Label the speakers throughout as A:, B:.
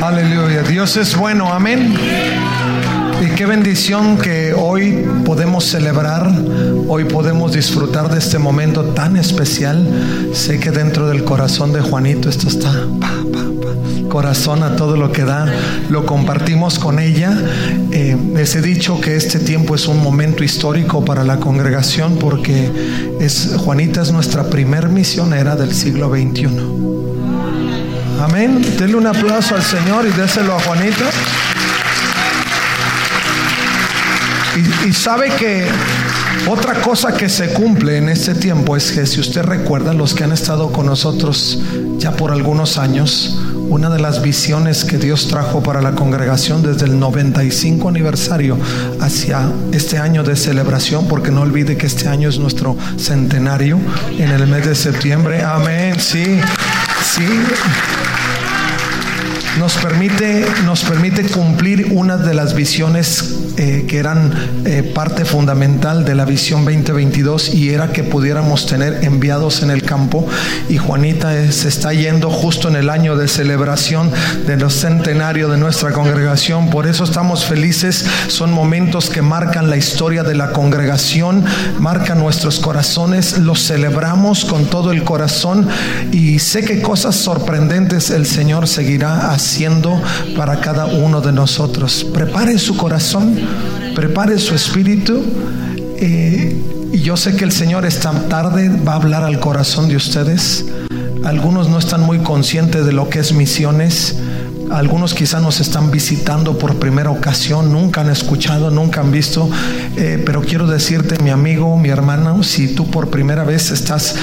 A: Aleluya, Dios es bueno, amén. Y qué bendición que hoy podemos celebrar, hoy podemos disfrutar de este momento tan especial. Sé que dentro del corazón de Juanito esto está corazón a todo lo que da, lo compartimos con ella. Eh, les he dicho que este tiempo es un momento histórico para la congregación porque es, Juanita es nuestra primer misionera del siglo XXI. Amén. Denle un aplauso al Señor y déselo a Juanita. Y, y, sabe que otra cosa que se cumple en este tiempo es que si usted recuerda, los que han estado con nosotros ya por algunos años, una de las visiones que Dios trajo para la congregación desde el 95 aniversario hacia este año de celebración, porque no olvide que este año es nuestro centenario en el mes de septiembre. Amén, sí, sí nos permite, nos permite cumplir una de las visiones eh, que eran eh, parte fundamental de la visión 2022 y era que pudiéramos tener enviados en el campo. Y Juanita se está yendo justo en el año de celebración de los centenario de nuestra congregación. Por eso estamos felices. Son momentos que marcan la historia de la congregación, marcan nuestros corazones. Los celebramos con todo el corazón y sé que cosas sorprendentes el Señor seguirá haciendo para cada uno de nosotros. Prepare su corazón prepare su espíritu. Eh, y yo sé que el Señor esta tarde va a hablar al corazón de ustedes. Algunos no están muy conscientes de lo que es misiones. Algunos quizás nos están visitando por primera ocasión, nunca han escuchado, nunca han visto, eh, pero quiero decirte, mi amigo, mi hermano, si tú por primera vez estás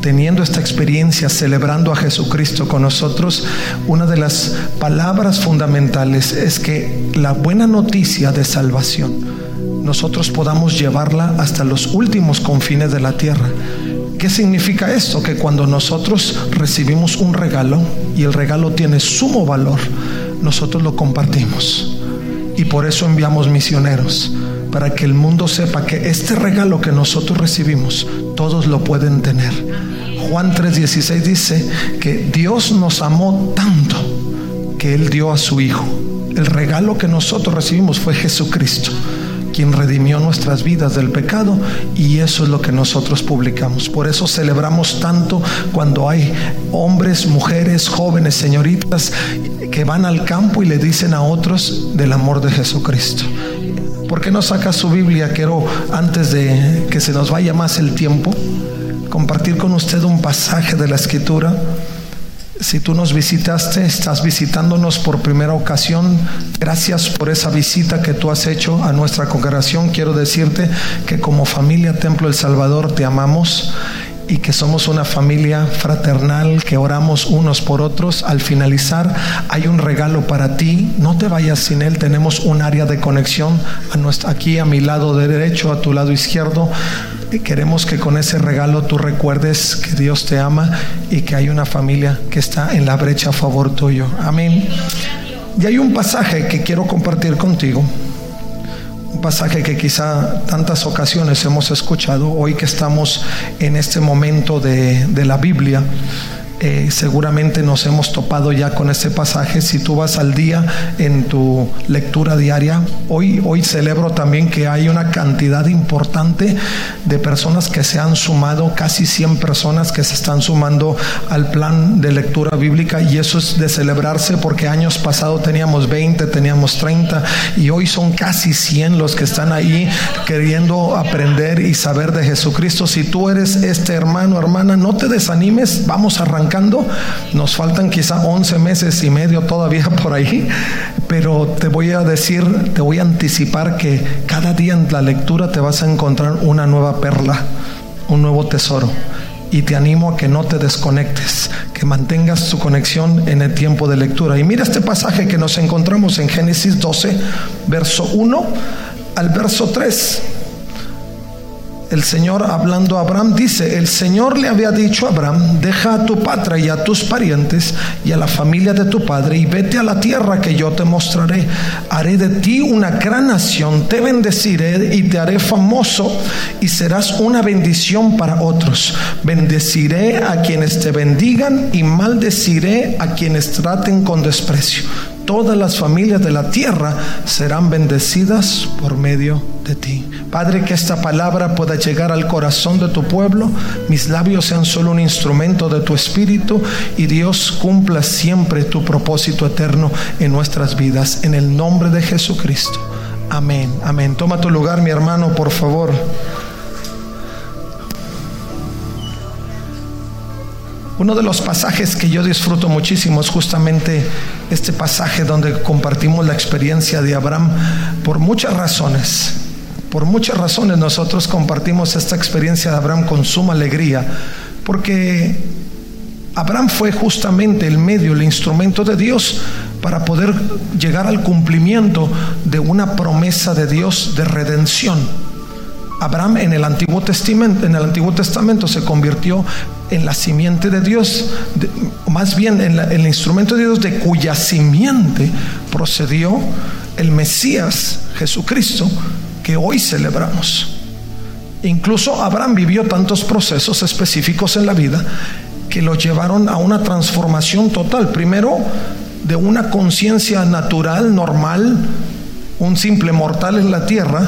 A: teniendo esta experiencia, celebrando a Jesucristo con nosotros, una de las palabras fundamentales es que la buena noticia de salvación, nosotros podamos llevarla hasta los últimos confines de la tierra. ¿Qué significa esto? Que cuando nosotros recibimos un regalo y el regalo tiene sumo valor, nosotros lo compartimos. Y por eso enviamos misioneros, para que el mundo sepa que este regalo que nosotros recibimos, todos lo pueden tener. Juan 3:16 dice que Dios nos amó tanto que Él dio a su Hijo. El regalo que nosotros recibimos fue Jesucristo quien redimió nuestras vidas del pecado y eso es lo que nosotros publicamos. Por eso celebramos tanto cuando hay hombres, mujeres, jóvenes, señoritas que van al campo y le dicen a otros del amor de Jesucristo. ¿Por qué no saca su Biblia? Quiero, antes de que se nos vaya más el tiempo, compartir con usted un pasaje de la escritura si tú nos visitaste, estás visitándonos por primera ocasión, gracias por esa visita que tú has hecho a nuestra congregación. Quiero decirte que como familia Templo El Salvador te amamos y que somos una familia fraternal, que oramos unos por otros. Al finalizar, hay un regalo para ti. No te vayas sin él. Tenemos un área de conexión aquí a mi lado derecho, a tu lado izquierdo. Queremos que con ese regalo tú recuerdes que Dios te ama y que hay una familia que está en la brecha a favor tuyo. Amén. Y hay un pasaje que quiero compartir contigo pasaje que quizá tantas ocasiones hemos escuchado, hoy que estamos en este momento de la Biblia, eh, seguramente nos hemos topado ya con este pasaje. Si tú vas al día en tu lectura diaria, hoy, hoy celebro también que hay una cantidad importante de personas que se han sumado, casi 100 personas que se están sumando al plan de lectura bíblica y eso es de celebrarse porque años pasados teníamos 20, teníamos 30 y hoy son casi 100 los que están ahí queriendo aprender y saber de Jesucristo. Si tú eres este hermano, hermana, no te desanimes, vamos a arrancar nos faltan quizá 11 meses y medio todavía por ahí, pero te voy a decir, te voy a anticipar que cada día en la lectura te vas a encontrar una nueva perla, un nuevo tesoro. Y te animo a que no te desconectes, que mantengas tu conexión en el tiempo de lectura. Y mira este pasaje que nos encontramos en Génesis 12, verso 1 al verso 3 el Señor hablando a Abraham dice, el Señor le había dicho a Abraham, deja a tu patria y a tus parientes y a la familia de tu padre y vete a la tierra que yo te mostraré. Haré de ti una gran nación, te bendeciré y te haré famoso y serás una bendición para otros. Bendeciré a quienes te bendigan y maldeciré a quienes traten con desprecio todas las familias de la tierra serán bendecidas por medio de Padre, que esta palabra pueda llegar al corazón de tu pueblo, mis labios sean solo un instrumento de tu espíritu y Dios cumpla siempre tu propósito eterno en nuestras vidas. En el nombre de Jesucristo. Amén, amén. Toma tu lugar, mi hermano, por favor. Uno de los pasajes que yo disfruto muchísimo es justamente este pasaje donde compartimos la experiencia de Abraham por muchas razones. Por muchas razones nosotros compartimos esta experiencia de Abraham con suma alegría, porque Abraham fue justamente el medio, el instrumento de Dios para poder llegar al cumplimiento de una promesa de Dios de redención. Abraham en el Antiguo Testamento, en el Antiguo Testamento se convirtió en la simiente de Dios, más bien en, el instrumento de Dios de cuya simiente procedió el Mesías Jesucristo hoy celebramos. Incluso Abraham vivió tantos procesos específicos en la vida que lo llevaron a una transformación total. Primero, de una conciencia natural, normal, un simple mortal en la tierra,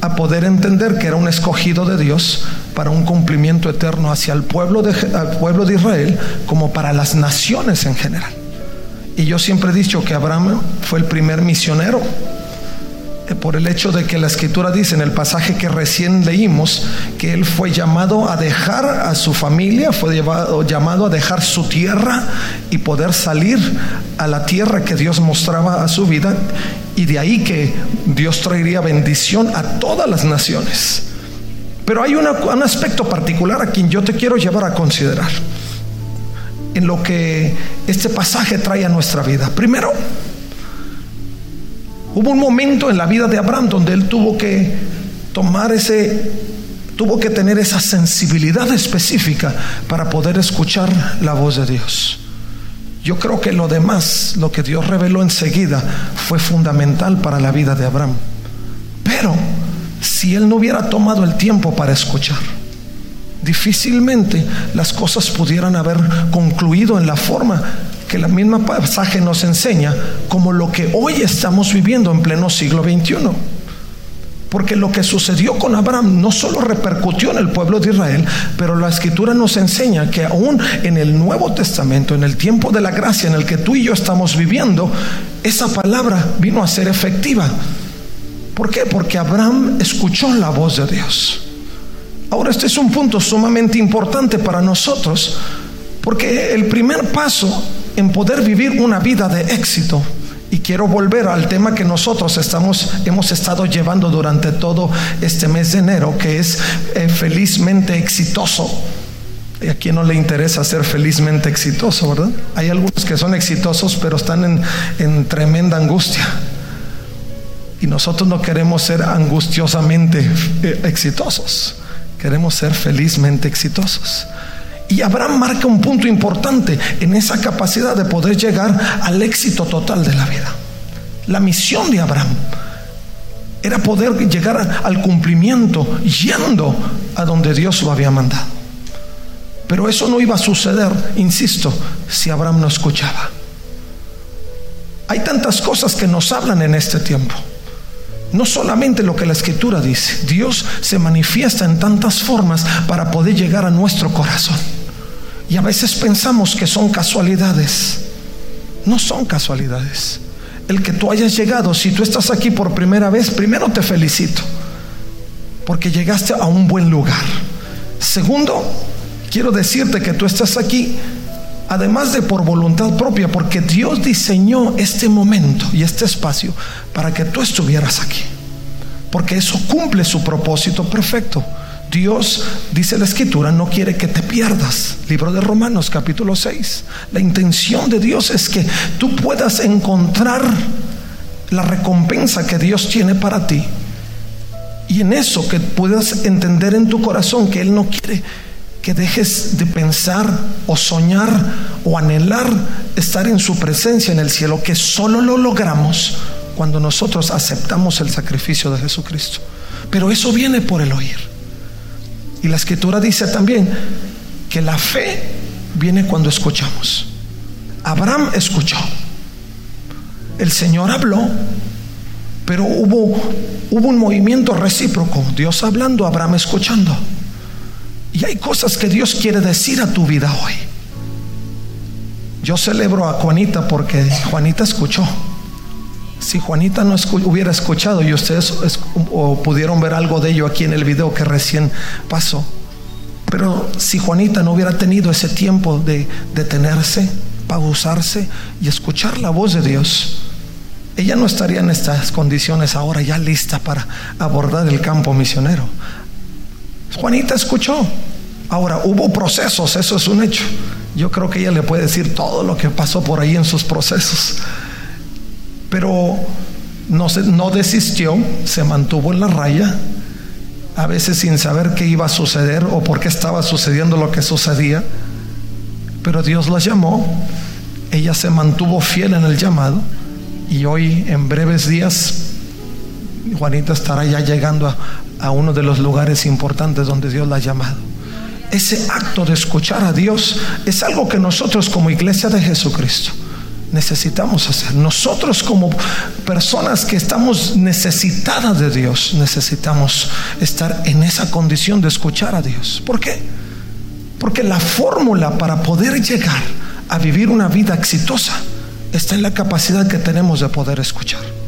A: a poder entender que era un escogido de Dios para un cumplimiento eterno hacia el pueblo de, pueblo de Israel como para las naciones en general. Y yo siempre he dicho que Abraham fue el primer misionero por el hecho de que la escritura dice en el pasaje que recién leímos que él fue llamado a dejar a su familia, fue llamado a dejar su tierra y poder salir a la tierra que Dios mostraba a su vida y de ahí que Dios traería bendición a todas las naciones. Pero hay un aspecto particular a quien yo te quiero llevar a considerar en lo que este pasaje trae a nuestra vida. Primero, hubo un momento en la vida de Abraham donde él tuvo que tomar ese, tuvo que tener esa sensibilidad específica para poder escuchar la voz de Dios. Yo creo que lo demás, lo que Dios reveló enseguida, fue fundamental para la vida de Abraham. Pero si él no hubiera tomado el tiempo para escuchar, difícilmente las cosas pudieran haber concluido en la forma que la misma pasaje nos enseña, como lo que hoy estamos viviendo en pleno siglo XXI. Porque lo que sucedió con Abraham no solo repercutió en el pueblo de Israel, pero la escritura nos enseña que aún en el Nuevo Testamento, en el tiempo de la gracia en el que tú y yo estamos viviendo, esa palabra vino a ser efectiva. ¿Por qué? Porque Abraham escuchó la voz de Dios. Ahora este es un punto sumamente importante para nosotros, porque el primer paso en poder vivir una vida de éxito y quiero volver al tema que nosotros estamos, hemos estado llevando durante todo este mes de enero, que es eh, felizmente exitoso. ¿Y a quién no le interesa ser felizmente exitoso, verdad? Hay algunos que son exitosos, pero están en, en tremenda angustia. Y nosotros no queremos ser angustiosamente eh, exitosos, queremos ser felizmente exitosos. Y Abraham marca un punto importante en esa capacidad de poder llegar al éxito total de la vida. La misión de Abraham era poder llegar al cumplimiento yendo a donde Dios lo había mandado. Pero eso no iba a suceder, insisto, si Abraham no escuchaba. Hay tantas cosas que nos hablan en este tiempo. No solamente lo que la escritura dice, Dios se manifiesta en tantas formas para poder llegar a nuestro corazón. Y a veces pensamos que son casualidades. No son casualidades. El que tú hayas llegado, si tú estás aquí por primera vez, primero te felicito, porque llegaste a un buen lugar. Segundo, quiero decirte que tú estás aquí, además de por voluntad propia, porque Dios diseñó este momento y este espacio para que tú estuvieras aquí, porque eso cumple su propósito perfecto. Dios, dice la escritura, no quiere que te pierdas. Libro de Romanos capítulo 6. La intención de Dios es que tú puedas encontrar la recompensa que Dios tiene para ti. Y en eso que puedas entender en tu corazón que Él no quiere que dejes de pensar o soñar o anhelar estar en su presencia en el cielo, que solo lo logramos cuando nosotros aceptamos el sacrificio de Jesucristo. Pero eso viene por el oír. Y la escritura dice también que la fe viene cuando escuchamos. Abraham escuchó. El Señor habló, pero hubo, hubo un movimiento recíproco. Dios hablando, Abraham escuchando. Y hay cosas que Dios quiere decir a tu vida hoy. Yo celebro a Juanita porque Juanita escuchó. Si Juanita no hubiera escuchado y ustedes o pudieron ver algo de ello aquí en el video que recién pasó, pero si Juanita no hubiera tenido ese tiempo de detenerse, pausarse y escuchar la voz de Dios, ella no estaría en estas condiciones ahora ya lista para abordar el campo misionero. Juanita escuchó. Ahora, hubo procesos, eso es un hecho. Yo creo que ella le puede decir todo lo que pasó por ahí en sus procesos pero no, no desistió, se mantuvo en la raya, a veces sin saber qué iba a suceder o por qué estaba sucediendo lo que sucedía, pero Dios la llamó, ella se mantuvo fiel en el llamado y hoy en breves días Juanita estará ya llegando a, uno de los lugares importantes donde Dios la ha llamado. Ese acto de escuchar a Dios es algo que nosotros como iglesia de Jesucristo necesitamos hacer. Nosotros como personas que estamos necesitadas de Dios, necesitamos estar en esa condición de escuchar a Dios. ¿Por qué? Porque la fórmula para poder llegar a vivir una vida exitosa está en la capacidad que tenemos de poder escuchar.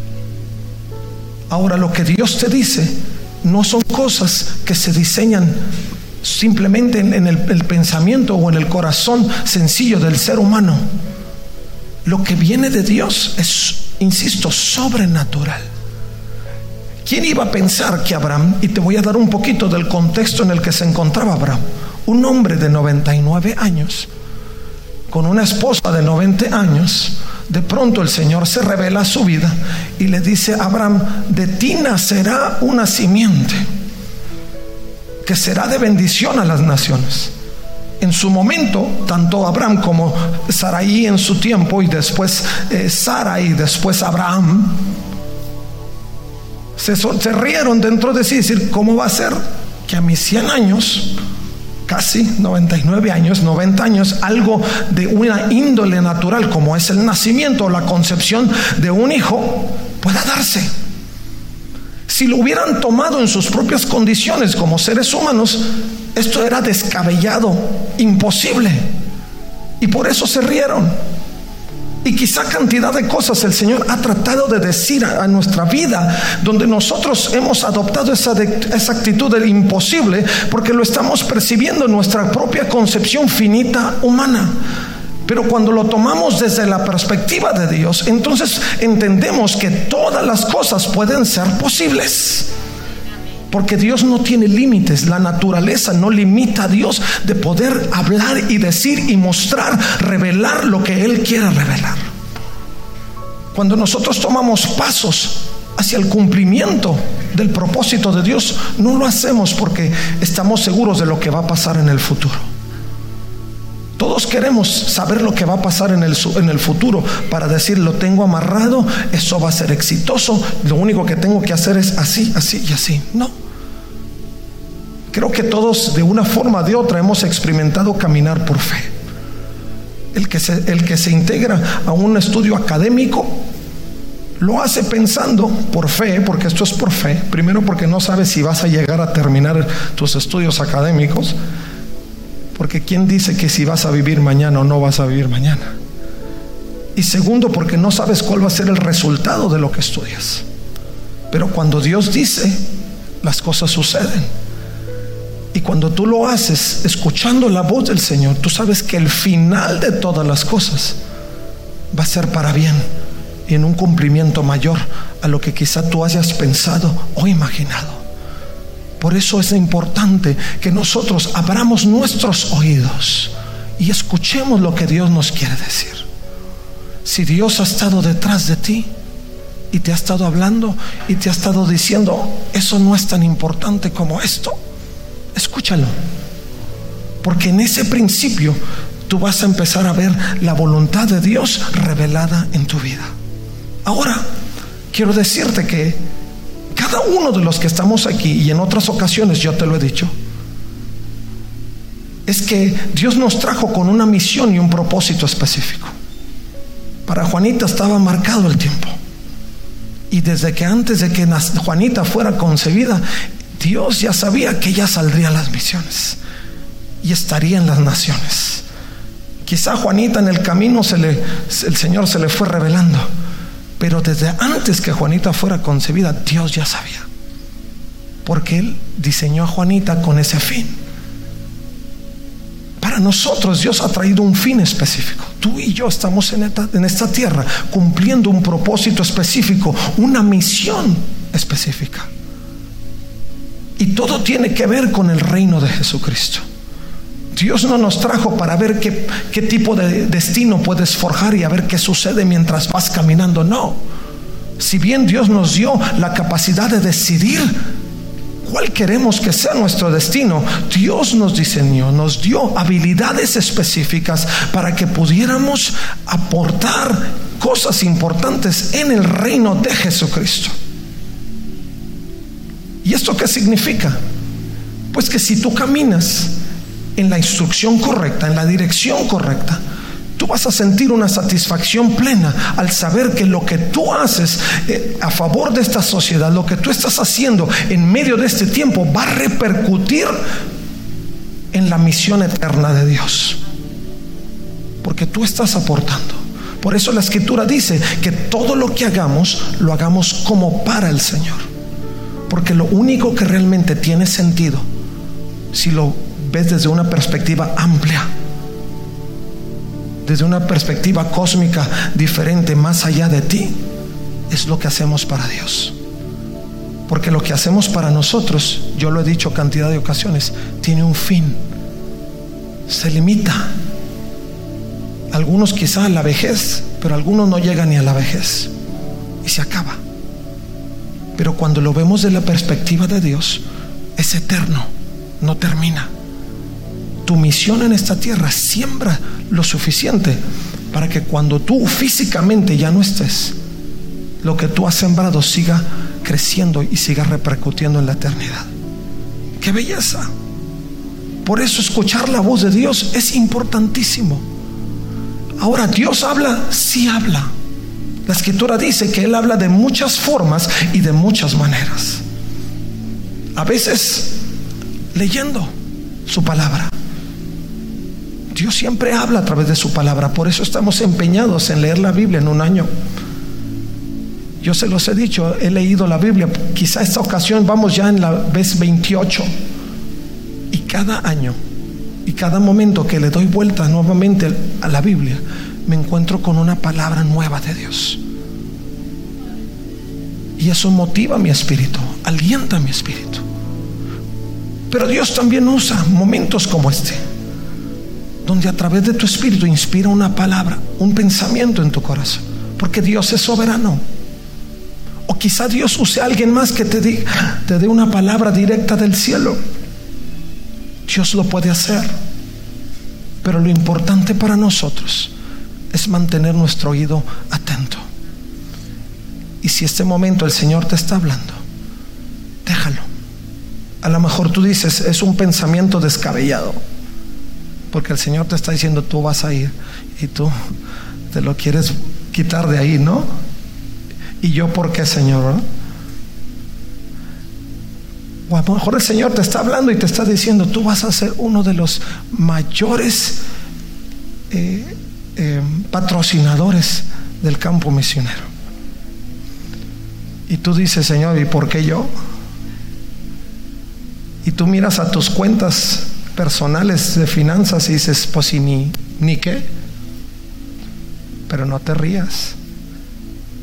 A: Ahora lo que Dios te dice no son cosas que se diseñan simplemente en, el, pensamiento o en el corazón sencillo del ser humano lo que viene de Dios es, insisto, sobrenatural. ¿Quién iba a pensar que Abraham, y te voy a dar un poquito del contexto en el que se encontraba Abraham, un hombre de 99 años, con una esposa de 90 años, de pronto el Señor se revela a su vida y le dice a Abraham, de ti nacerá una simiente que será de bendición a las naciones en su momento, tanto Abraham como Sarai en su tiempo y después eh, Sara y después Abraham, se, rieron dentro de sí, decir, ¿cómo va a ser que a mis 100 años, casi 99 años, 90 años, algo de una índole natural como es el nacimiento o la concepción de un hijo pueda darse? Si lo hubieran tomado en sus propias condiciones como seres humanos, esto era descabellado, imposible. Y por eso se rieron. Y quizá cantidad de cosas el Señor ha tratado de decir a, nuestra vida, donde nosotros hemos adoptado esa, esa actitud del imposible, porque lo estamos percibiendo en nuestra propia concepción finita humana. Pero cuando lo tomamos desde la perspectiva de Dios, entonces entendemos que todas las cosas pueden ser posibles. Porque Dios no tiene límites, la naturaleza no limita a Dios de poder hablar y decir y mostrar, revelar lo que Él quiera revelar. Cuando nosotros tomamos pasos hacia el cumplimiento del propósito de Dios, no lo hacemos porque estamos seguros de lo que va a pasar en el futuro. Todos queremos saber lo que va a pasar en el, futuro para decir, lo tengo amarrado, eso va a ser exitoso, lo único que tengo que hacer es así, así y así. No. Creo que todos de una forma o de otra hemos experimentado caminar por fe. El que, el que se integra a un estudio académico lo hace pensando por fe, porque esto es por fe, primero porque no sabes si vas a llegar a terminar tus estudios académicos, porque ¿quién dice que si vas a vivir mañana o no vas a vivir mañana? Y segundo, porque no sabes cuál va a ser el resultado de lo que estudias. Pero cuando Dios dice, las cosas suceden. Y cuando tú lo haces escuchando la voz del Señor, tú sabes que el final de todas las cosas va a ser para bien y en un cumplimiento mayor a lo que quizá tú hayas pensado o imaginado. Por eso es importante que nosotros abramos nuestros oídos y escuchemos lo que Dios nos quiere decir. Si Dios ha estado detrás de ti y te ha estado hablando y te ha estado diciendo, eso no es tan importante como esto, escúchalo. Porque en ese principio tú vas a empezar a ver la voluntad de Dios revelada en tu vida. Ahora, quiero decirte que cada uno de los que estamos aquí, y en otras ocasiones yo te lo he dicho, es que Dios nos trajo con una misión y un propósito específico. Para Juanita estaba marcado el tiempo. Y desde que antes de que Juanita fuera concebida, Dios ya sabía que ella saldría a las misiones y estaría en las naciones. Quizá Juanita en el camino se le, el Señor se le fue revelando, pero desde antes que Juanita fuera concebida, Dios ya sabía. Porque Él diseñó a Juanita con ese fin. Para nosotros Dios ha traído un fin específico. Tú y yo estamos en esta, en esta tierra cumpliendo un propósito específico, una misión específica. Y todo tiene que ver con el reino de Jesucristo. Dios no nos trajo para ver qué, qué, tipo de destino puedes forjar y a ver qué sucede mientras vas caminando. No. Si bien Dios nos dio la capacidad de decidir cuál queremos que sea nuestro destino, Dios nos diseñó, nos dio habilidades específicas para que pudiéramos aportar cosas importantes en el reino de Jesucristo. ¿Y esto qué significa? Pues que si tú caminas en la instrucción correcta, en la dirección correcta, tú vas a sentir una satisfacción plena al saber que lo que tú haces eh, a favor de esta sociedad, lo que tú estás haciendo en medio de este tiempo, va a repercutir en la misión eterna de Dios. Porque tú estás aportando. Por eso la escritura dice que todo lo que hagamos, lo hagamos como para el Señor. Porque lo único que realmente tiene sentido, si lo desde una perspectiva amplia, desde una perspectiva cósmica diferente, más allá de ti, es lo que hacemos para Dios. Porque lo que hacemos para nosotros, yo lo he dicho cantidad de ocasiones, tiene un fin. Se limita. Algunos quizá a la vejez, pero algunos no llegan ni a la vejez. Y se acaba. Pero cuando lo vemos de la perspectiva de Dios, es eterno, no termina tu misión en esta tierra siembra lo suficiente para que cuando tú físicamente ya no estés, lo que tú has sembrado siga creciendo y siga repercutiendo en la eternidad. ¡Qué belleza! Por eso escuchar la voz de Dios es importantísimo. Ahora, ¿Dios habla? Sí habla. La escritura dice que Él habla de muchas formas y de muchas maneras. A veces leyendo su palabra. Dios siempre habla a través de su palabra, por eso estamos empeñados en leer la Biblia en un año. Yo se los he dicho, he leído la Biblia, quizá esta ocasión vamos ya en la vez 28. Y cada año y cada momento que le doy vuelta nuevamente a la Biblia, me encuentro con una palabra nueva de Dios. Y eso motiva mi espíritu, alienta mi espíritu. Pero Dios también usa momentos como este donde a través de tu espíritu inspira una palabra, un pensamiento en tu corazón, porque Dios es soberano. O quizá Dios use a alguien más que te, te dé una palabra directa del cielo. Dios lo puede hacer. Pero lo importante para nosotros es mantener nuestro oído atento. Y si este momento el Señor te está hablando, déjalo. A lo mejor tú dices, es un pensamiento descabellado porque el Señor te está diciendo, tú vas a ir y tú te lo quieres quitar de ahí, ¿no? ¿Y yo por qué, Señor? O a lo mejor el Señor te está hablando y te está diciendo, tú vas a ser uno de los mayores eh, eh, patrocinadores del campo misionero. Y tú dices, Señor, ¿y por qué yo? Y tú miras a tus cuentas personales de finanzas y dices, pues y ni, ni qué. Pero no te rías.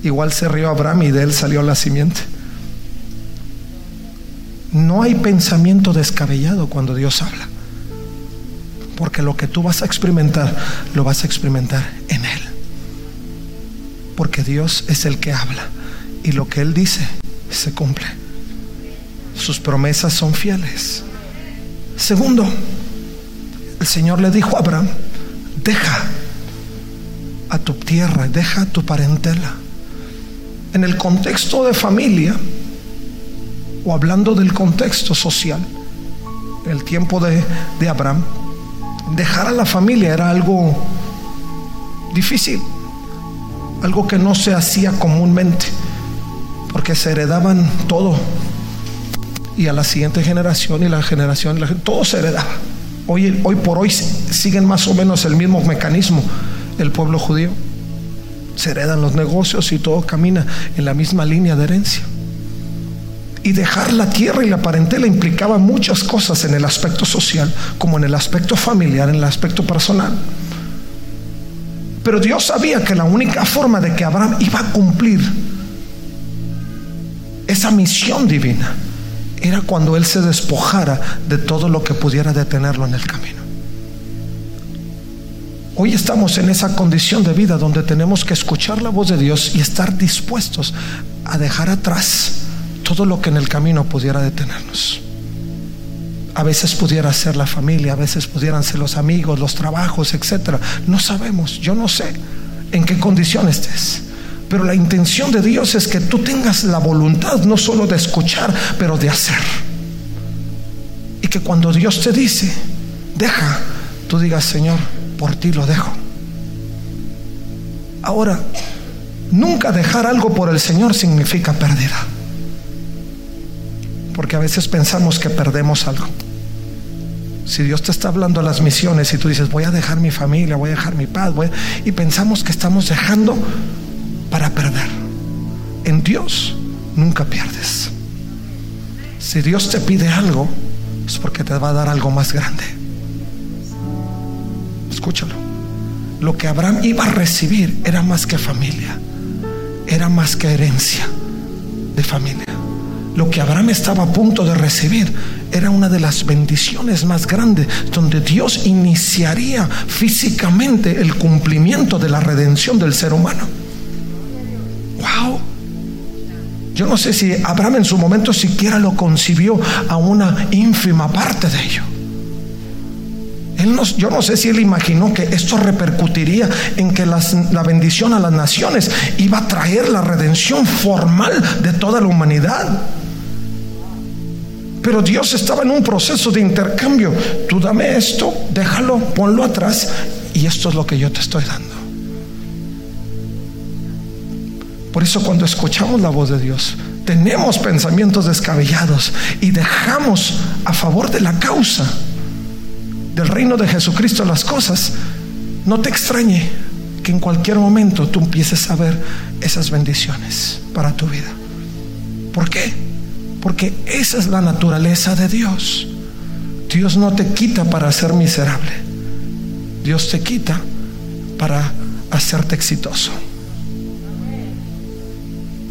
A: Igual se rió Abraham y de él salió la simiente. No hay pensamiento descabellado cuando Dios habla. Porque lo que tú vas a experimentar, lo vas a experimentar en Él. Porque Dios es el que habla. Y lo que Él dice se cumple. Sus promesas son fieles. Segundo, el Señor le dijo a Abraham, deja a tu tierra, deja tu parentela. En el contexto de familia, o hablando del contexto social, en el tiempo de, de Abraham, dejar a la familia era algo difícil, algo que no se hacía comúnmente, porque se heredaban todo. Y a la siguiente generación y la generación, todo se heredaba. Hoy, hoy por hoy siguen más o menos el mismo mecanismo el pueblo judío. Se heredan los negocios y todo camina en la misma línea de herencia. Y dejar la tierra y la parentela implicaba muchas cosas en el aspecto social, como en el aspecto familiar, en el aspecto personal. Pero Dios sabía que la única forma de que Abraham iba a cumplir esa misión divina era cuando él se despojara de todo lo que pudiera detenerlo en el camino. Hoy estamos en esa condición de vida donde tenemos que escuchar la voz de Dios y estar dispuestos a dejar atrás todo lo que en el camino pudiera detenernos. A veces pudiera ser la familia, a veces pudieran ser los amigos, los trabajos, etcétera. No sabemos, yo no sé en qué condición estés. Pero la intención de Dios es que tú tengas la voluntad no solo de escuchar, pero de hacer. Y que cuando Dios te dice, deja, tú digas, Señor, por ti lo dejo. Ahora, nunca dejar algo por el Señor significa pérdida. Porque a veces pensamos que perdemos algo. Si Dios te está hablando a las misiones y tú dices, voy a dejar mi familia, voy a dejar mi paz, y pensamos que estamos dejando para perder. En Dios nunca pierdes. Si Dios te pide algo, es porque te va a dar algo más grande. Escúchalo. Lo que Abraham iba a recibir era más que familia, era más que herencia de familia. Lo que Abraham estaba a punto de recibir era una de las bendiciones más grandes donde Dios iniciaría físicamente el cumplimiento de la redención del ser humano. Yo no sé si Abraham en su momento siquiera lo concibió a una ínfima parte de ello. Él no, yo no sé si él imaginó que esto repercutiría en que la bendición a las naciones iba a traer la redención formal de toda la humanidad. Pero Dios estaba en un proceso de intercambio. Tú dame esto, déjalo, ponlo atrás y esto es lo que yo te estoy dando. Por eso cuando escuchamos la voz de Dios, tenemos pensamientos descabellados y dejamos a favor de la causa del reino de Jesucristo las cosas, no te extrañe que en cualquier momento tú empieces a ver esas bendiciones para tu vida. ¿Por qué? Porque esa es la naturaleza de Dios. Dios no te quita para ser miserable. Dios te quita para hacerte exitoso.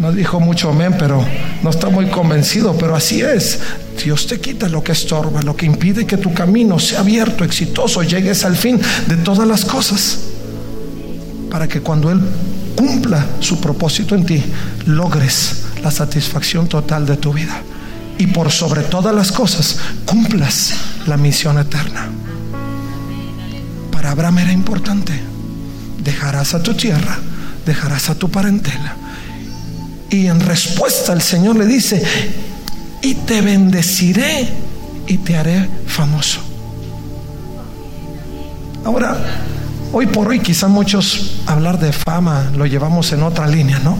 A: No dijo mucho amén, pero no está muy convencido, pero así es. Dios te quita lo que estorba, lo que impide que tu camino sea abierto, exitoso, llegues al fin de todas las cosas. Para que cuando Él cumpla su propósito en ti, logres la satisfacción total de tu vida. Y por sobre todas las cosas, cumplas la misión eterna. Para Abraham era importante. Dejarás a tu tierra, dejarás a tu parentela y en respuesta el Señor le dice, y te bendeciré y te haré famoso. Ahora, hoy por hoy quizá muchos hablar de fama lo llevamos en otra línea, ¿no?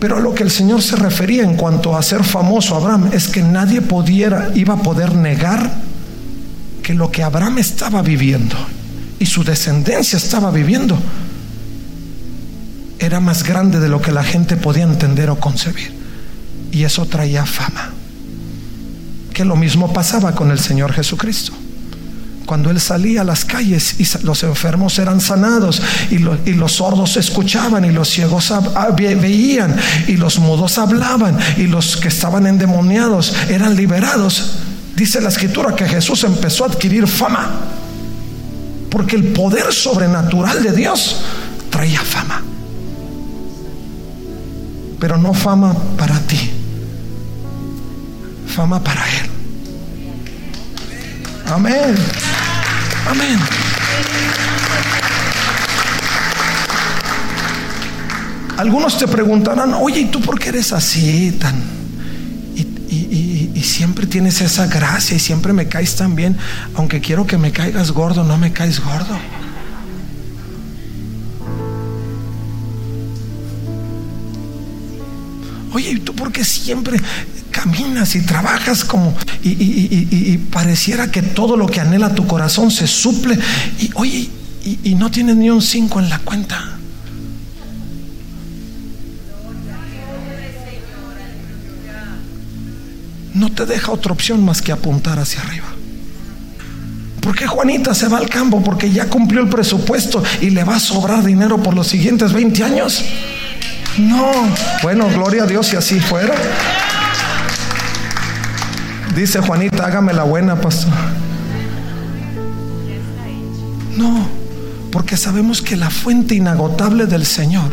A: Pero a lo que el Señor se refería en cuanto a ser famoso Abraham es que nadie pudiera, iba a poder negar que lo que Abraham estaba viviendo y su descendencia estaba viviendo era más grande de lo que la gente podía entender o concebir. Y eso traía fama. Que lo mismo pasaba con el Señor Jesucristo. cuando él salía a las calles y los enfermos eran sanados y, los sordos escuchaban y los ciegos veían y los mudos hablaban y los que estaban endemoniados eran liberados, dice la escritura que Jesús empezó a adquirir fama. Porque el poder sobrenatural de Dios traía fama. Pero no fama para ti, fama para Él. Amén. Amén. Algunos te preguntarán, oye, ¿y tú por qué eres así tan... Y, y, siempre tienes esa gracia y siempre me caes tan bien, aunque quiero que me caigas gordo, no me caes gordo. Oye, ¿y tú por qué siempre caminas y trabajas como y, pareciera que todo lo que anhela tu corazón se suple y oye y, no tienes ni un 5 en la cuenta. No te deja otra opción más que apuntar hacia arriba. ¿Por qué Juanita se va al campo? Porque ya cumplió el presupuesto y le va a sobrar dinero por los siguientes 20 años. No, bueno, gloria a Dios si así fuera. Dice Juanita, hágame la buena, pastor. No, porque sabemos que la fuente inagotable del Señor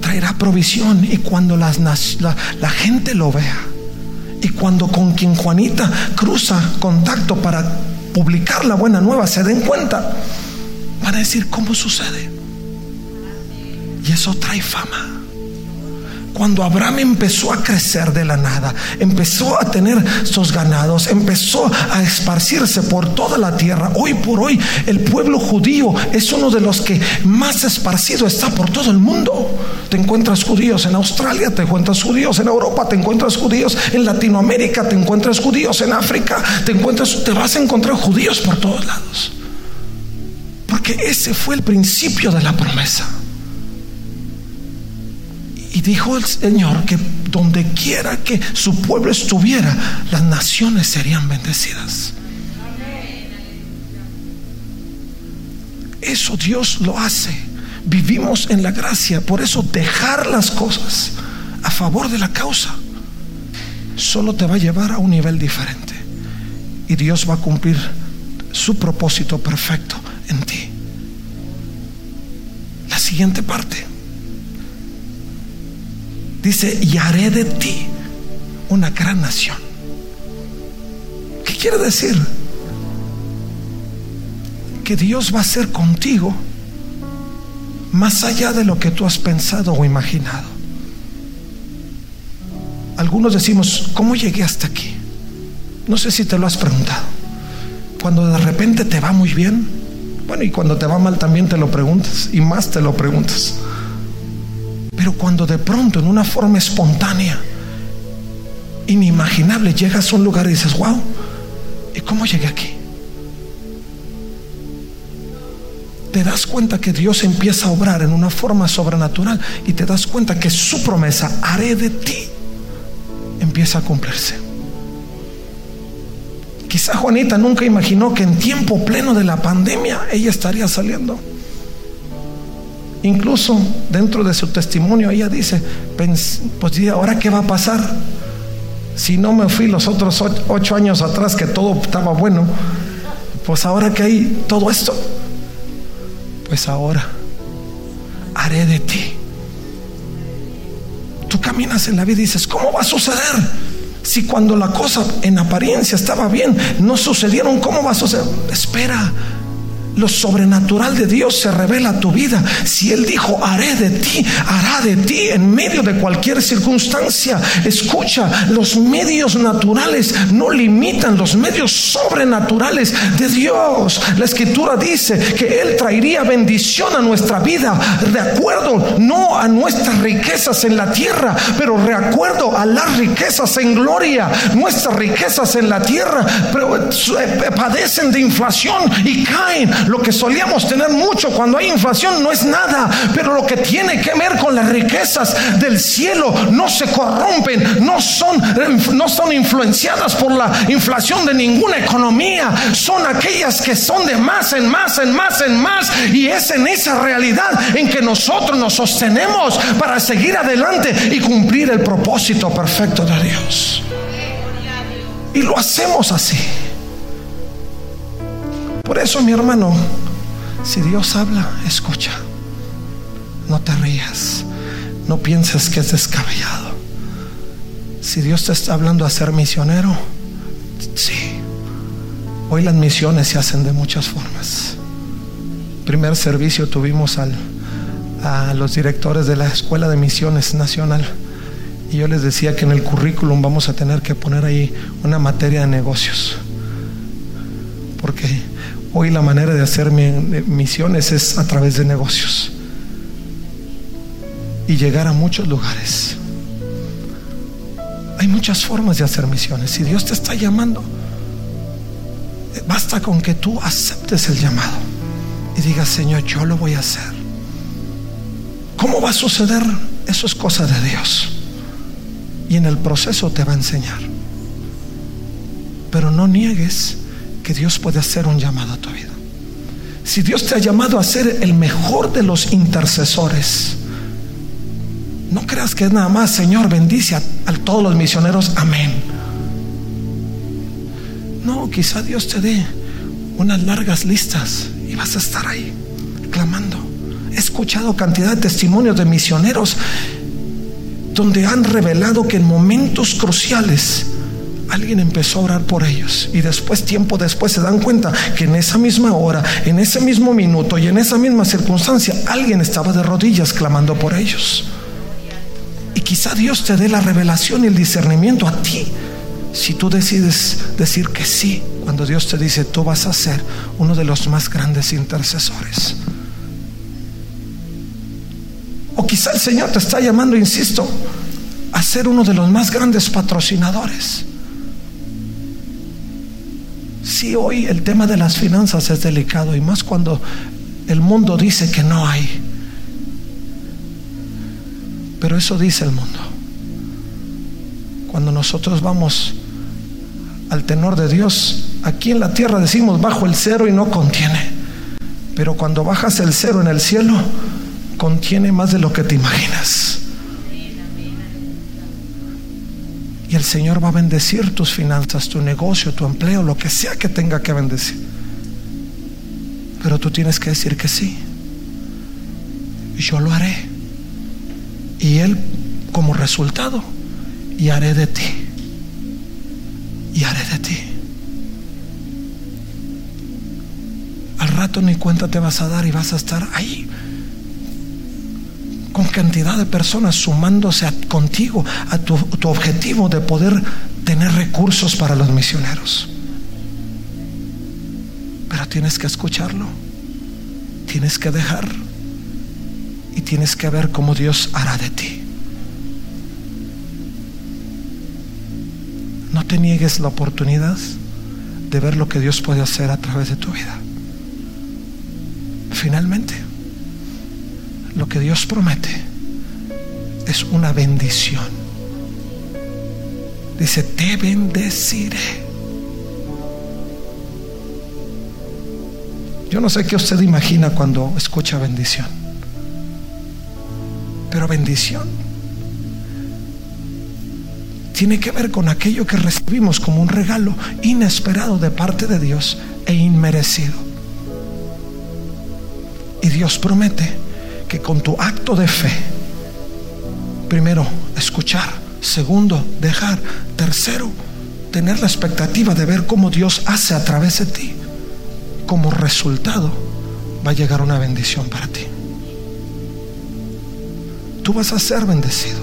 A: traerá provisión y cuando la, la gente lo vea y cuando con quien Juanita cruza contacto para publicar la buena nueva se den cuenta, van a decir cómo sucede. Y eso trae fama cuando Abraham empezó a crecer de la nada, empezó a tener sus ganados, empezó a esparcirse por toda la tierra. Hoy por hoy el pueblo judío es uno de los que más esparcido está por todo el mundo. Te encuentras judíos en Australia, te encuentras judíos en Europa, te encuentras judíos en Latinoamérica, te encuentras judíos en África, te encuentras, te vas a encontrar judíos por todos lados. Porque ese fue el principio de la promesa. Y dijo el Señor que donde quiera que su pueblo estuviera, las naciones serían bendecidas. Eso Dios lo hace. Vivimos en la gracia. Por eso dejar las cosas a favor de la causa solo te va a llevar a un nivel diferente. Y Dios va a cumplir su propósito perfecto en ti. La siguiente parte. Dice, y haré de ti una gran nación. ¿Qué quiere decir? Que Dios va a ser contigo más allá de lo que tú has pensado o imaginado. Algunos decimos, ¿cómo llegué hasta aquí? No sé si te lo has preguntado. Cuando de repente te va muy bien, bueno, y cuando te va mal también te lo preguntas, y más te lo preguntas. Pero cuando de pronto, en una forma espontánea, inimaginable, llegas a un lugar y dices, wow, ¿y cómo llegué aquí? Te das cuenta que Dios empieza a obrar en una forma sobrenatural y te das cuenta que su promesa, haré de ti, empieza a cumplirse. Quizá Juanita nunca imaginó que en tiempo pleno de la pandemia ella estaría saliendo. Incluso dentro de su testimonio ella dice, pues ahora qué va a pasar? Si no me fui los otros ocho años atrás que todo estaba bueno, pues ahora que hay todo esto, pues ahora haré de ti. Tú caminas en la vida y dices, ¿cómo va a suceder? Si cuando la cosa en apariencia estaba bien, no sucedieron, ¿cómo va a suceder? Espera, lo sobrenatural de Dios se revela a tu vida. Si Él dijo, haré de ti, hará de ti en medio de cualquier circunstancia. Escucha, los medios naturales no limitan los medios sobrenaturales de Dios. La escritura dice que Él traería bendición a nuestra vida de acuerdo no a nuestras riquezas en la tierra, pero de acuerdo a las riquezas en gloria. Nuestras riquezas en la tierra pero, eh, padecen de inflación y caen Lo que solíamos tener mucho cuando hay inflación no es nada, pero lo que tiene que ver con las riquezas del cielo no se corrompen, no son, no son influenciadas por la inflación de ninguna economía, son aquellas que son de más en más, en más, en más, y es en esa realidad en que nosotros nos sostenemos para seguir adelante y cumplir el propósito perfecto de Dios. Y lo hacemos así. Por eso, mi hermano, si Dios habla, escucha. No te rías. No pienses que es descabellado. Si Dios te está hablando a ser misionero, sí. Hoy las misiones se hacen de muchas formas. Primer servicio tuvimos a los directores de la Escuela de Misiones Nacional y yo les decía que en el currículum vamos a tener que poner ahí una materia de negocios. Porque hoy la manera de hacer misiones es a través de negocios. Y llegar a muchos lugares. Hay muchas formas de hacer misiones. Si Dios te está llamando, basta con que tú aceptes el llamado y digas, Señor, yo lo voy a hacer. ¿Cómo va a suceder? Eso es cosa de Dios y en el proceso te va a enseñar. Pero no niegues que Dios puede hacer un llamado a tu vida. Si Dios te ha llamado a ser el mejor de los intercesores, no creas que es nada más, Señor, bendice a, todos los misioneros, amén. No, quizá Dios te dé unas largas listas y vas a estar ahí clamando. He escuchado cantidad de testimonios de misioneros donde han revelado que en momentos cruciales alguien empezó a orar por ellos y después, tiempo después, se dan cuenta que en esa misma hora, en ese mismo minuto y en esa misma circunstancia, alguien estaba de rodillas clamando por ellos. Y quizá Dios te dé la revelación y el discernimiento a ti. Si tú decides decir que sí, cuando Dios te dice, tú vas a ser uno de los más grandes intercesores. O quizá el Señor te está llamando, insisto, a ser uno de los más grandes patrocinadores. Si hoy el tema de las finanzas es delicado y más cuando el mundo dice que no hay. Pero eso dice el mundo. Cuando nosotros vamos al tenor de Dios, aquí en la tierra decimos bajo el cero y no contiene. Pero cuando bajas el cero en el cielo, contiene más de lo que te imaginas. Y el Señor va a bendecir tus finanzas, tu negocio, tu empleo, lo que sea que tenga que bendecir. Pero tú tienes que decir que sí. Yo lo haré. Y Él como resultado, y haré de ti. Y haré de ti. Al rato ni cuenta te vas a dar y vas a estar ahí con cantidad de personas sumándose contigo a tu, tu objetivo de poder tener recursos para los misioneros. Pero tienes que escucharlo, tienes que dejar y tienes que ver cómo Dios hará de ti. No te niegues la oportunidad de ver lo que Dios puede hacer a través de tu vida. Finalmente, lo que Dios promete es una bendición. Dice, te bendeciré. Yo no sé qué usted imagina cuando escucha bendición, pero bendición tiene que ver con aquello que recibimos como un regalo inesperado de parte de Dios e inmerecido. Y Dios promete que con tu acto de fe, primero, escuchar, segundo, dejar, tercero, tener la expectativa de ver cómo Dios hace a través de ti, como resultado va a llegar una bendición para ti. Tú vas a ser bendecido,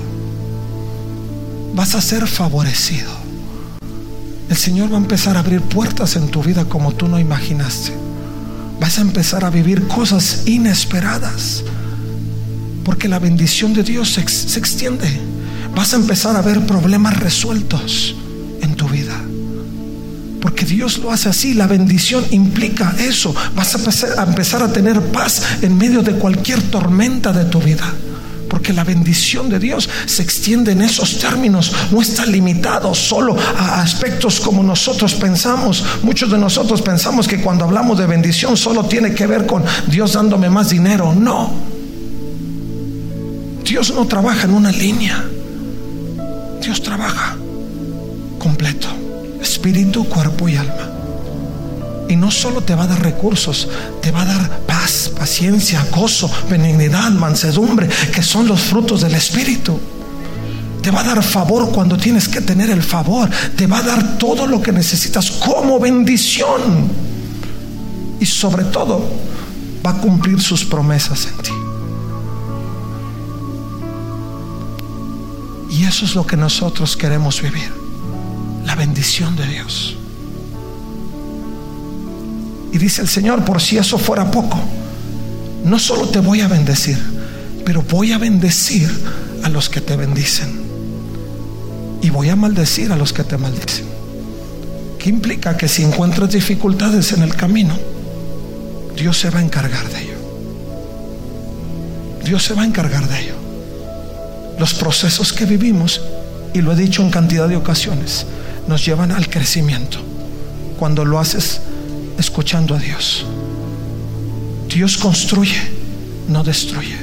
A: vas a ser favorecido. El Señor va a empezar a abrir puertas en tu vida como tú no imaginaste. Vas a empezar a vivir cosas inesperadas porque la bendición de Dios se, extiende. Vas a empezar a ver problemas resueltos en tu vida. Porque Dios lo hace así. La bendición implica eso. Vas a empezar a tener paz en medio de cualquier tormenta de tu vida. Porque la bendición de Dios se extiende en esos términos. No está limitado solo a aspectos como nosotros pensamos. Muchos de nosotros pensamos que cuando hablamos de bendición solo tiene que ver con Dios dándome más dinero. No. Dios no trabaja en una línea. Dios trabaja completo espíritu, cuerpo y alma. Y no solo te va a dar recursos, te va a dar paz, paciencia, gozo, benignidad, mansedumbre, que son los frutos del espíritu. Te va a dar favor cuando tienes que tener el favor. Te va a dar todo lo que necesitas como bendición. Y sobre todo, va a cumplir sus promesas en ti. Eso es lo que nosotros queremos vivir la bendición de Dios. Y dice el Señor, por si eso fuera poco, no solo te voy a bendecir, pero voy a bendecir a los que te bendicen. Y voy a maldecir a los que te maldicen. ¿Qué implica? Que si encuentras dificultades en el camino, Dios se va a encargar de ello. Dios se va a encargar de ello. Los procesos que vivimos, y lo he dicho en cantidad de ocasiones, nos llevan al crecimiento cuando lo haces escuchando a Dios. Dios construye, no destruye.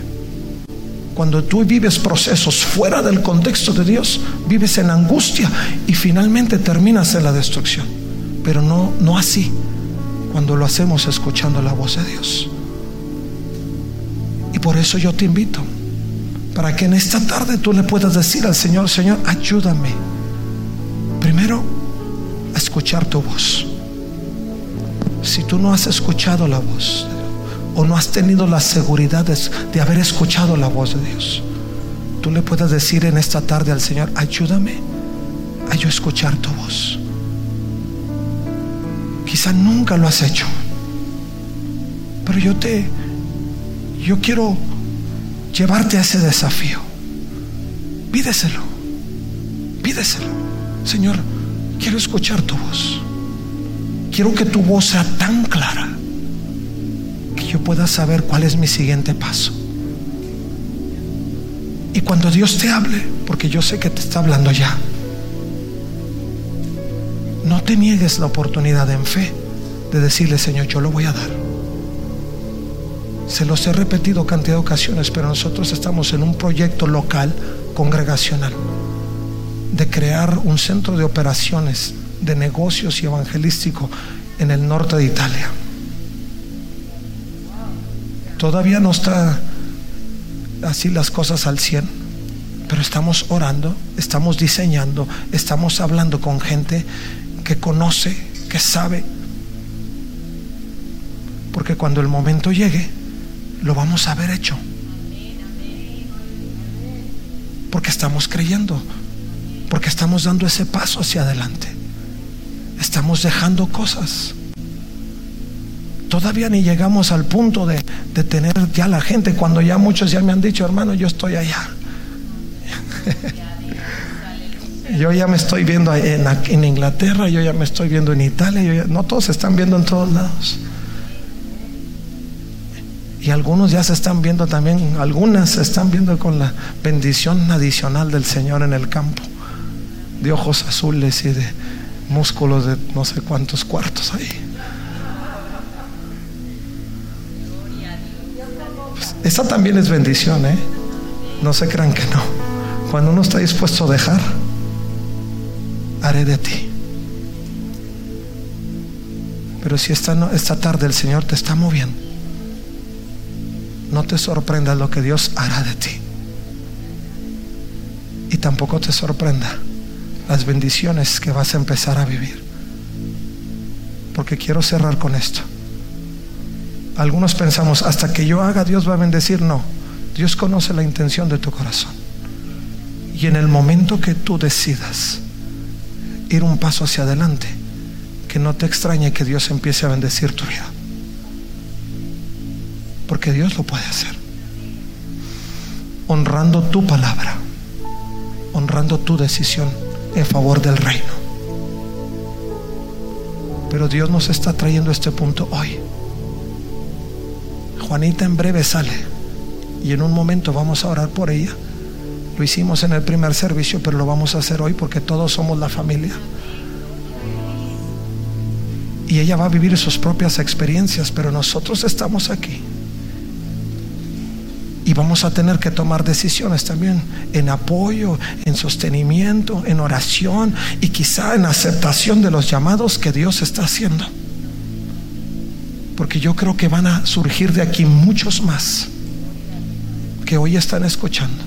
A: Cuando tú vives procesos fuera del contexto de Dios, vives en angustia y finalmente terminas en la destrucción. Pero no, no así cuando lo hacemos escuchando la voz de Dios. Y por eso yo te invito, para que en esta tarde tú le puedas decir al Señor, Señor, ayúdame Primero, escuchar tu voz. Si tú no has escuchado la voz o no has tenido la seguridad de, haber escuchado la voz de Dios, tú le puedes decir en esta tarde al Señor, ayúdame a yo escuchar tu voz. Quizá nunca lo has hecho, pero yo te, yo quiero llevarte a ese desafío. Pídeselo, pídeselo. Señor, quiero escuchar tu voz. Quiero que tu voz sea tan clara que yo pueda saber cuál es mi siguiente paso. Y cuando Dios te hable, porque yo sé que te está hablando ya, no te niegues la oportunidad en fe de decirle, Señor, yo lo voy a dar. Se los he repetido cantidad de ocasiones, pero nosotros estamos en un proyecto local, congregacional de crear un centro de operaciones de negocios y evangelístico en el norte de Italia. Todavía no está así las cosas al 100, pero estamos orando, estamos diseñando, estamos hablando con gente que conoce, que sabe, porque cuando el momento llegue, lo vamos a haber hecho. Porque estamos creyendo, porque estamos dando ese paso hacia adelante. Estamos dejando cosas. Todavía ni llegamos al punto de, tener ya la gente, cuando ya muchos ya me han dicho, hermano, yo estoy allá. yo ya me estoy viendo en, en, Inglaterra, yo ya me estoy viendo en Italia, no todos se están viendo en todos lados. Algunos ya se están viendo también, algunas se están viendo con la bendición adicional del Señor en el campo de ojos azules y de músculos de no sé cuántos cuartos ahí. Pues, esa también es bendición, ¿eh? No se crean que no. Cuando uno está dispuesto a dejar, haré de ti. Pero si esta, esta tarde el Señor te está moviendo, no te sorprenda lo que Dios hará de ti. Y tampoco te sorprenda las bendiciones que vas a empezar a vivir. Porque quiero cerrar con esto. Algunos pensamos, hasta que yo haga, Dios va a bendecir. No, Dios conoce la intención de tu corazón. Y en el momento que tú decidas ir un paso hacia adelante, que no te extrañe que Dios empiece a bendecir tu vida. Porque Dios lo puede hacer. Honrando tu palabra, honrando tu decisión en favor del reino. Pero Dios nos está trayendo este punto hoy. Juanita en breve sale y en un momento vamos a orar por ella. Lo hicimos en el primer servicio, pero lo vamos a hacer hoy porque todos somos la familia. Y ella va a vivir sus propias experiencias, pero nosotros estamos aquí. Y vamos a tener que tomar decisiones también en apoyo, en sostenimiento, en oración y quizá en aceptación de los llamados que Dios está haciendo. Porque yo creo que van a surgir de aquí muchos más que hoy están escuchando,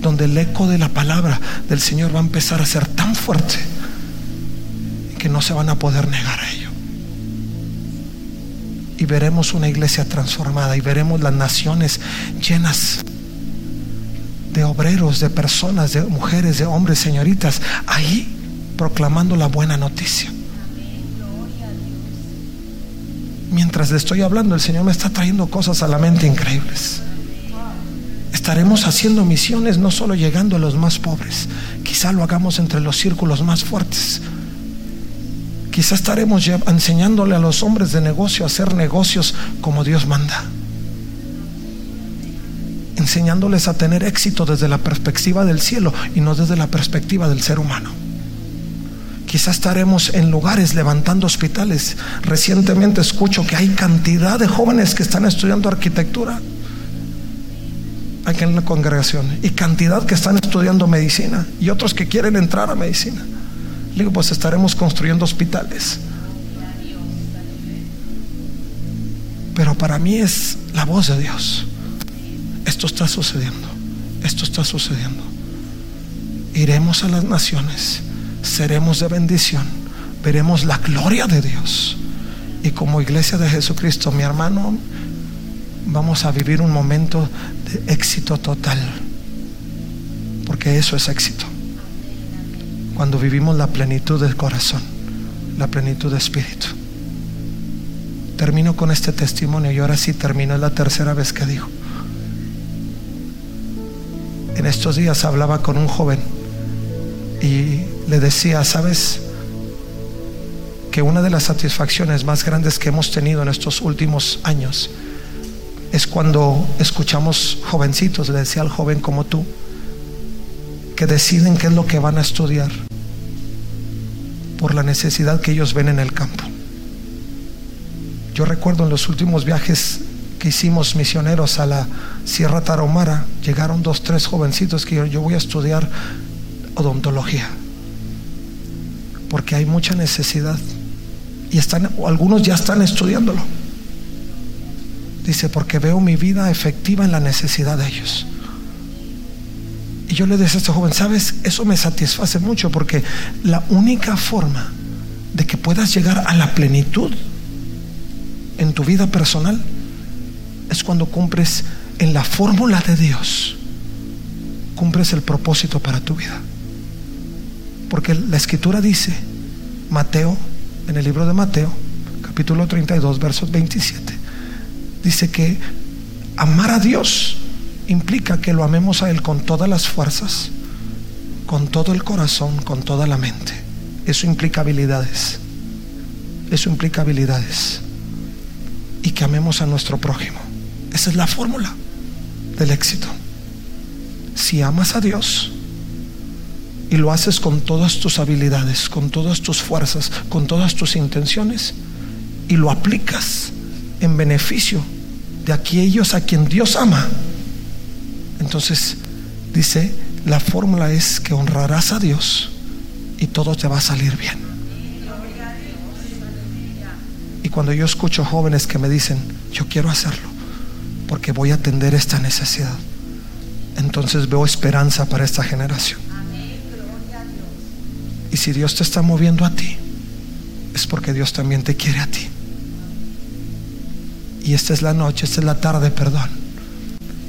A: donde el eco de la palabra del Señor va a empezar a ser tan fuerte que no se van a poder negar a ello. Y veremos una iglesia transformada y veremos las naciones llenas de obreros, de personas, de mujeres, de hombres, señoritas, ahí proclamando la buena noticia. mientras le estoy hablando, el Señor me está trayendo cosas a la mente increíbles. Estaremos haciendo misiones no solo llegando a los más pobres, quizá lo hagamos entre los círculos más fuertes. Quizá estaremos enseñándole a los hombres de negocio a hacer negocios como Dios manda. Enseñándoles a tener éxito desde la perspectiva del cielo y no desde la perspectiva del ser humano. Quizás estaremos en lugares levantando hospitales. Recientemente escucho que hay cantidad de jóvenes que están estudiando arquitectura aquí en la congregación y cantidad que están estudiando medicina y otros que quieren entrar a medicina. Digo, pues estaremos construyendo hospitales. Pero para mí es la voz de Dios. Esto está sucediendo. Esto está sucediendo. Iremos a las naciones seremos de bendición, veremos la gloria de Dios. Y como iglesia de Jesucristo, mi hermano, vamos a vivir un momento de éxito total. Porque eso es éxito. Cuando vivimos la plenitud del corazón, la plenitud de espíritu. Termino con este testimonio y ahora sí termino, es la tercera vez que digo. En estos días hablaba con un joven y le decía, ¿sabes? Que una de las satisfacciones más grandes que hemos tenido en estos últimos años es cuando escuchamos jovencitos, le decía al joven como tú, que deciden qué es lo que van a estudiar por la necesidad que ellos ven en el campo. Yo recuerdo en los últimos viajes que hicimos misioneros a la Sierra Tarahumara, llegaron dos, tres jovencitos que yo, yo voy a estudiar odontología porque hay mucha necesidad. Y están, algunos ya están estudiándolo. Dice, porque veo mi vida efectiva en la necesidad de ellos. Y yo le decía a este joven, sabes, eso me satisface mucho porque la única forma de que puedas llegar a la plenitud en tu vida personal es cuando cumples en la fórmula de Dios, cumples el propósito para tu vida. Porque la escritura dice, Mateo, en el libro de Mateo, capítulo 32, versos 27, dice que amar a Dios implica que lo amemos a Él con todas las fuerzas, con todo el corazón, con toda la mente. Eso implica habilidades. Eso implica habilidades. Y que amemos a nuestro prójimo. Esa es la fórmula del éxito. Si amas a Dios, y lo haces con todas tus habilidades, con todas tus fuerzas, con todas tus intenciones y lo aplicas en beneficio de aquellos a quien Dios ama. Entonces, dice, la fórmula es que honrarás a Dios y todo te va a salir bien. Y cuando yo escucho jóvenes que me dicen, yo quiero hacerlo, porque voy a atender esta necesidad, entonces veo esperanza para esta generación. Y si Dios te está moviendo a ti, es porque Dios también te quiere a ti. Y esta es la noche, esta es la tarde, perdón,